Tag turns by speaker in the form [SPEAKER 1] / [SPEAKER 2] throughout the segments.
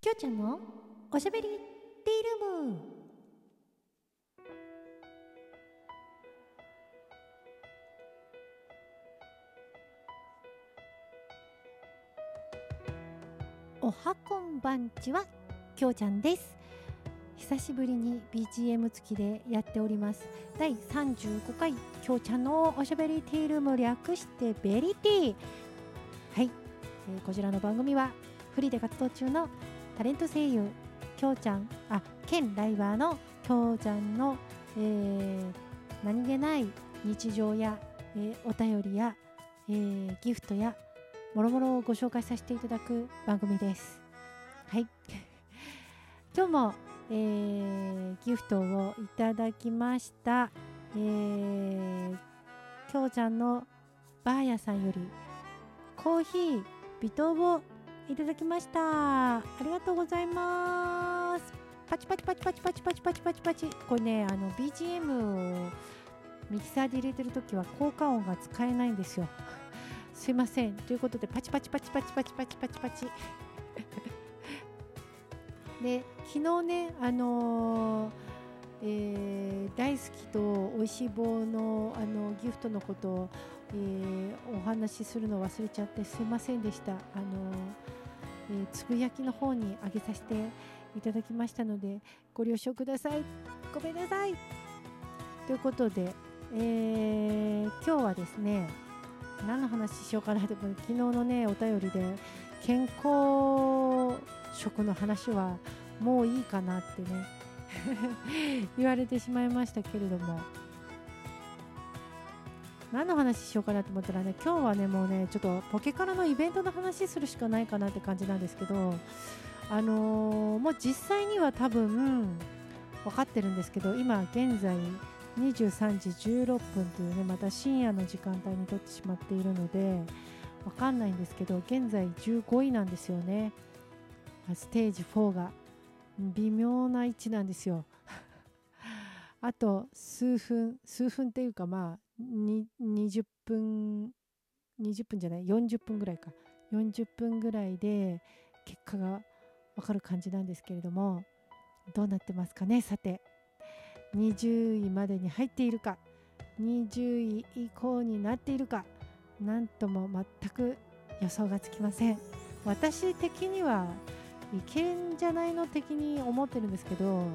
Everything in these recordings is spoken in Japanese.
[SPEAKER 1] きょうちゃんのおしゃべりティールーム。おはこんばんちはきょうちゃんです。久しぶりに BGM 付きでやっております。第35回きょうちゃんのおしゃべりティールーム略してベリティ。はい、えー、こちらの番組はフリーで活動中のタレント声優きょうちゃんあ兼ライバーのきょうちゃんの、えー、何気ない日常や、えー、お便りや、えー、ギフトやもろもろをご紹介させていただく番組です。はい。今日も、えー、ギフトをいただきました。えー、きょうちゃんのばあやさんよりコーヒー微糖をいただきました。ありがとうございます。パチパチパチパチパチパチパチパチパチ。これね、あの BGM をミキサーで入れてるときは効果音が使えないんですよ。すいませんということでパチパチパチパチパチパチパチパチ で昨日ねあのー、えー、大好きと美味しい棒のあのギフトのことを、えー、お話しするの忘れちゃってすいませんでしたあのえー、つぶやきの方にあげさせていただきましたのでご了承ください。ごめんなさい。ということで、えー、今日はですね何の話しようかなって昨日のねお便りで健康食の話はもういいかなってね 言われてしまいましたけれども。何の話しようかなと思ったらね今日はねもうねちょっとポケカラのイベントの話するしかないかなって感じなんですけどあのー、もう実際には多分分かってるんですけど今現在23時16分というねまた深夜の時間帯に撮ってしまっているのでわかんないんですけど現在15位なんですよね。ステージ4が。微妙な位置なんですよ。あと数分数分っていうかまあ20分20分じゃない40分ぐらいか。40分ぐらいで結果がわかる感じなんですけれどもどうなってますかねさて。20位までに入っているか。20位以降になっているか。何とも全く予想がつきません。私的にはいけんじゃないの的に思ってるんですけどわ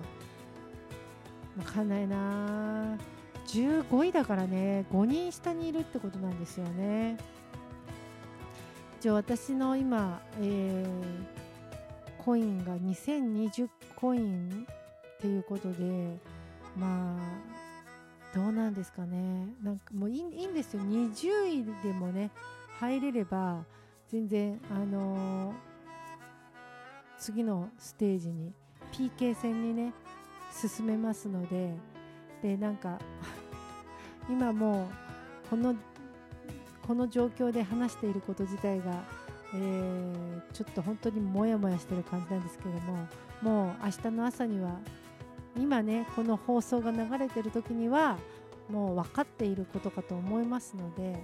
[SPEAKER 1] かんないなあ。15位だからね5人下にいるってことなんですよね。じゃあ私の今、えー、コインが2020コインっていうことでまあどうなんですかね。なんかもういいんですよ。20位でもね入れれば全然あのー、次のステージに PK 戦にね進めますのででなんか今もうこのこの状況で話していること自体が、えー、ちょっと本当にもやもやしてる感じなんですけどももう明日の朝には今ねこの放送が流れてる時にはもう分かっていることかと思いますので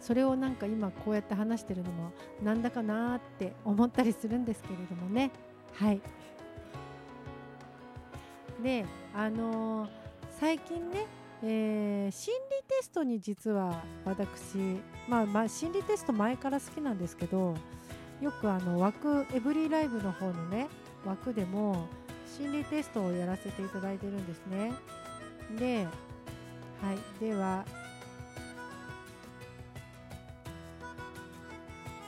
[SPEAKER 1] それをなんか今こうやって話してるのもなんだかなって思ったりするんですけれどもね。はい。であのー、最近ね、えー、心理テストに実は私、まあ、まあ心理テスト前から好きなんですけどよくあの枠エブリィライブの方のね枠でも心理テストをやらせていただいてるんですね。ではいでは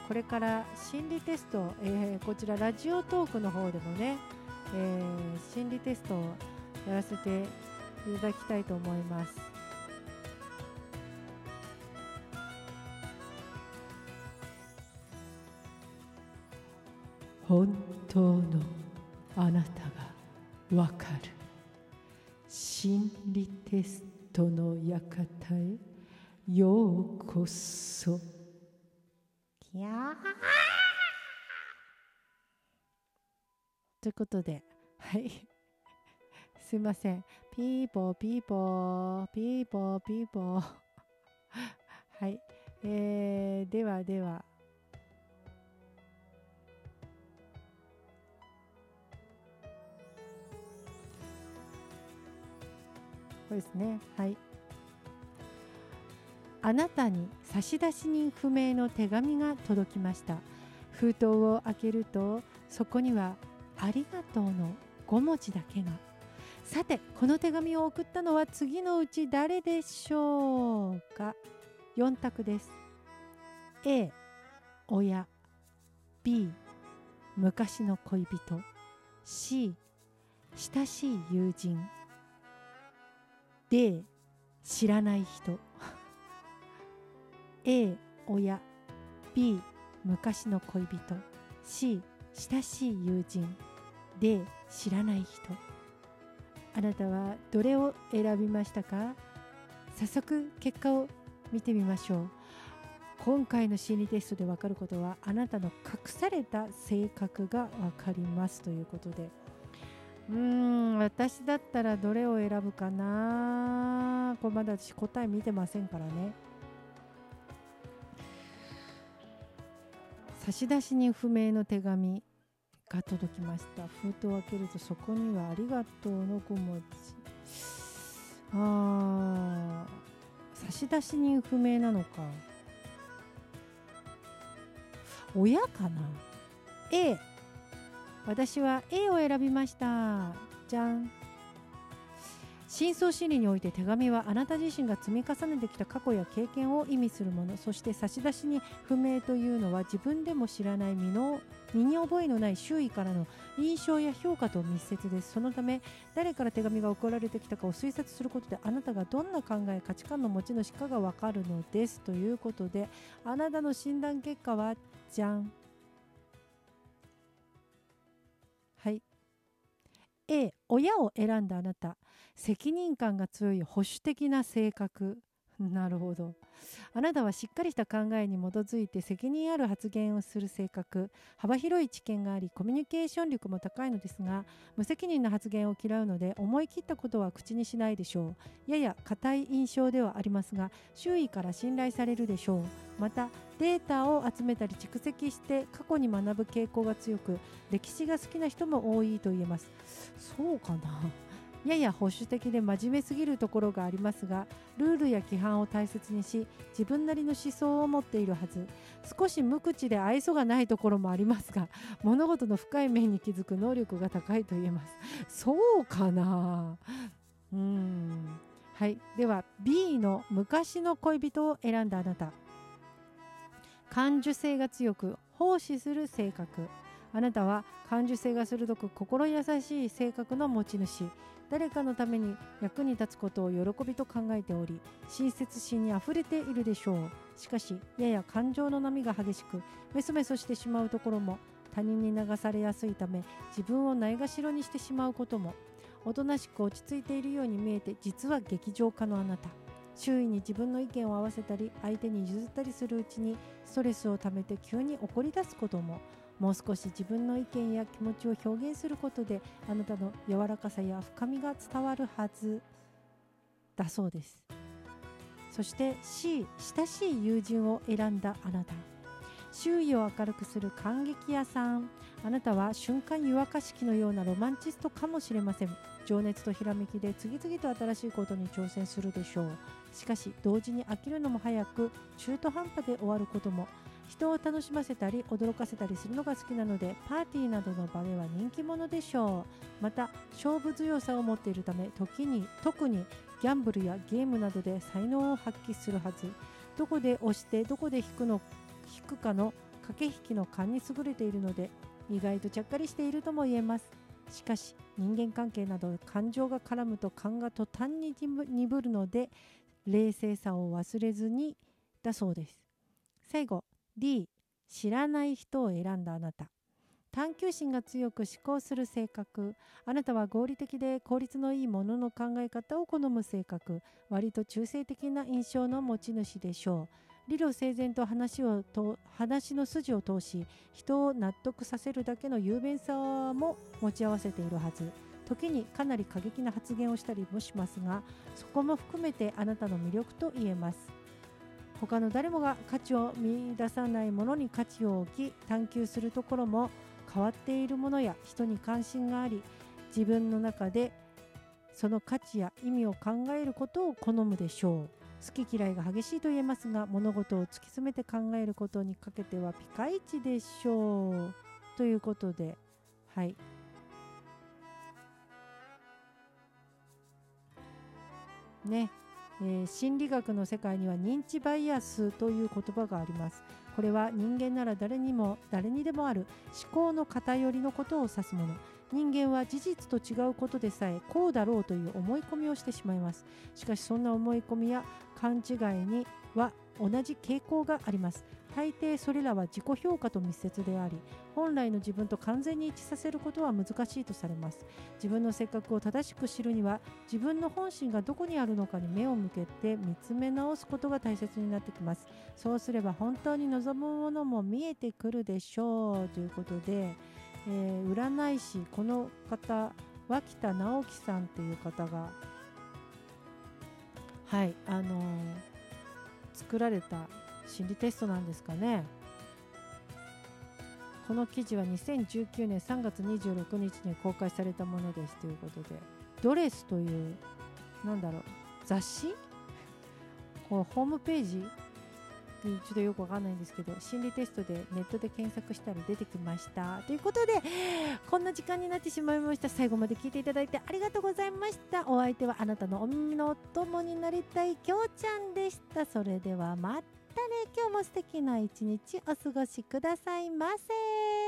[SPEAKER 1] これから心理テスト、えー、こちらラジオトークの方でもね、えー、心理テストをやらせてていただきたいと思います。本当のあなたがわかる。心理テストの館へ。ようこそ。きゃということではい。すいません。ピーポーピーポー、ピーポーピーポー。はい。えー、ではでは。そうですね。はい。あなたに差出人不明の手紙が届きました。封筒を開けると、そこにはありがとうの5文字だけが。さてこの手紙を送ったのは次のうち誰でしょうか？4択です。A 親。B 昔の恋人。C 親しい友人。D 知らない人。A 親。B 昔の恋人。C 親しい友人。D 知らない人。あなたはどれを選びましたか？早速結果を見てみましょう。今回の心理テストで分かることはあなたの隠された性格が分かりますということで。うーん私だったらどれを選ぶかな？これまだ私答え見てませんからね。差出人不明の手紙。が届きました。封筒を開けるとそこには「ありがとう」の5文字あー差出人不明なのか。親かな？A 私は A を選びました。じゃん。深層心理において手紙はあなた自身が積み重ねてきた過去や経験を意味するものそして差出に不明というのは自分でも知らない身の身に覚えのない周囲からの印象や評価と密接です。そのため誰から手紙が送られてきたかを推察することであなたがどんな考え価値観の持ち主かがわかるのですということであなたの診断結果はじゃん。はい A. 親を選んだあなた。責任感が強い保守的な性格。なるほど。あなたはしっかりした考えに基づいて責任ある発言をする性格。幅広い知見がありコミュニケーション力も高いのですが無責任な発言を嫌うので思い切ったことは口にしないでしょう。やや硬い印象ではありますが周囲から信頼されるでしょう。またデータを集めたり蓄積して過去に学ぶ傾向が強く歴史が好きな人も多いと言えます。そうかな。やや保守的で真面目すぎるところがありますがルールや規範を大切にし自分なりの思想を持っているはず。少し無口で愛想がないところもありますが物事の深い面に気づく能力が高いと言えます。そうかな？うん。はい。では B の昔の恋人を選んだあなた。感受性が強く奉仕する性格。あなたは感受性が鋭く心優しい性格の持ち主。誰かのために役に立つことを喜びと考えており親切心にあふれているでしょう。しかしやや感情の波が激しくメソメソしてしまうところも他人に流されやすいため自分をないがしろにしてしまうこともおとなしく落ち着いているように見えて実は劇場家のあなた。周囲に自分の意見を合わせたり相手に譲ったりするうちにストレスをためて急に怒り出すことももう少し自分の意見や気持ちを表現することであなたの柔らかさや深みが伝わるはずだそうです。そして C 親しい友人を選んだあなた。周囲を明るくする感激屋さん。あなたは瞬間湯沸かし器のようなロマンチストかもしれません。情熱とひらめきで次々と新しいことに挑戦するでしょう。しかし同時に飽きるのも早く中途半端で終わることも人を楽しませたり驚かせたりするのが好きなのでパーティーなどの場では人気者でしょう。また勝負強さを持っているため時に特にギャンブルやゲームなどで才能を発揮するはず。どこで押してどこで引くの引くかの駆け引きの勘に優れているので意外とちゃっかりしているとも言えます。しかし人間関係など感情が絡むと勘が途端に鈍るので冷静さを忘れずにだそうです。最後 D 知らない人を選んだあなた。探求心が強く思考する性格。あなたは合理的で効率のいいものの考え方を好む性格。割と中性的な印象の持ち主でしょう。理路整然と話をと話の筋を通し人を納得させるだけの雄弁さも持ち合わせているはず。時にかなり過激な発言をしたりもしますがそこも含めてあなたの魅力と言えます。他の誰もが価値を見出さないものに価値を置き探求するところも変わっているものや人に関心があり自分の中でその価値や意味を考えることを好むでしょう。好き嫌いが激しいと言えますが物事を突き詰めて考えることにかけてはピカイチでしょうということではい。ね、えー、心理学の世界には認知バイアスという言葉があります。これは人間なら誰にも誰にでもある思考の偏りのことを指すもの。人間は事実と違うことでさえこうだろうという思い込みをしてしまいます。しかしそんな思い込みや勘違いには同じ傾向があります。大抵それらは自己評価と密接であり本来の自分と完全に一致させることは難しいとされます。自分の性格を正しく知るには自分の本心がどこにあるのかに目を向けて見つめ直すことが大切になってきます。そうすれば本当に望むものも見えてくるでしょう。ということでえー、占い師この方脇田直樹さんっていう方がはいあのー、作られた心理テストなんですかね。この記事は2019年3月26日に公開されたものです。ということでドレスというなんだろう雑誌？こうホームページ？ちょっとよくわかんないんですけど心理テストでネットで検索したら出てきました。ということでこんな時間になってしまいました。最後まで聞いていただいてありがとうございました。お相手はあなたのお耳のお供になりたいきょうちゃんでした。それではまたね。今日も素敵な一日お過ごしくださいませ。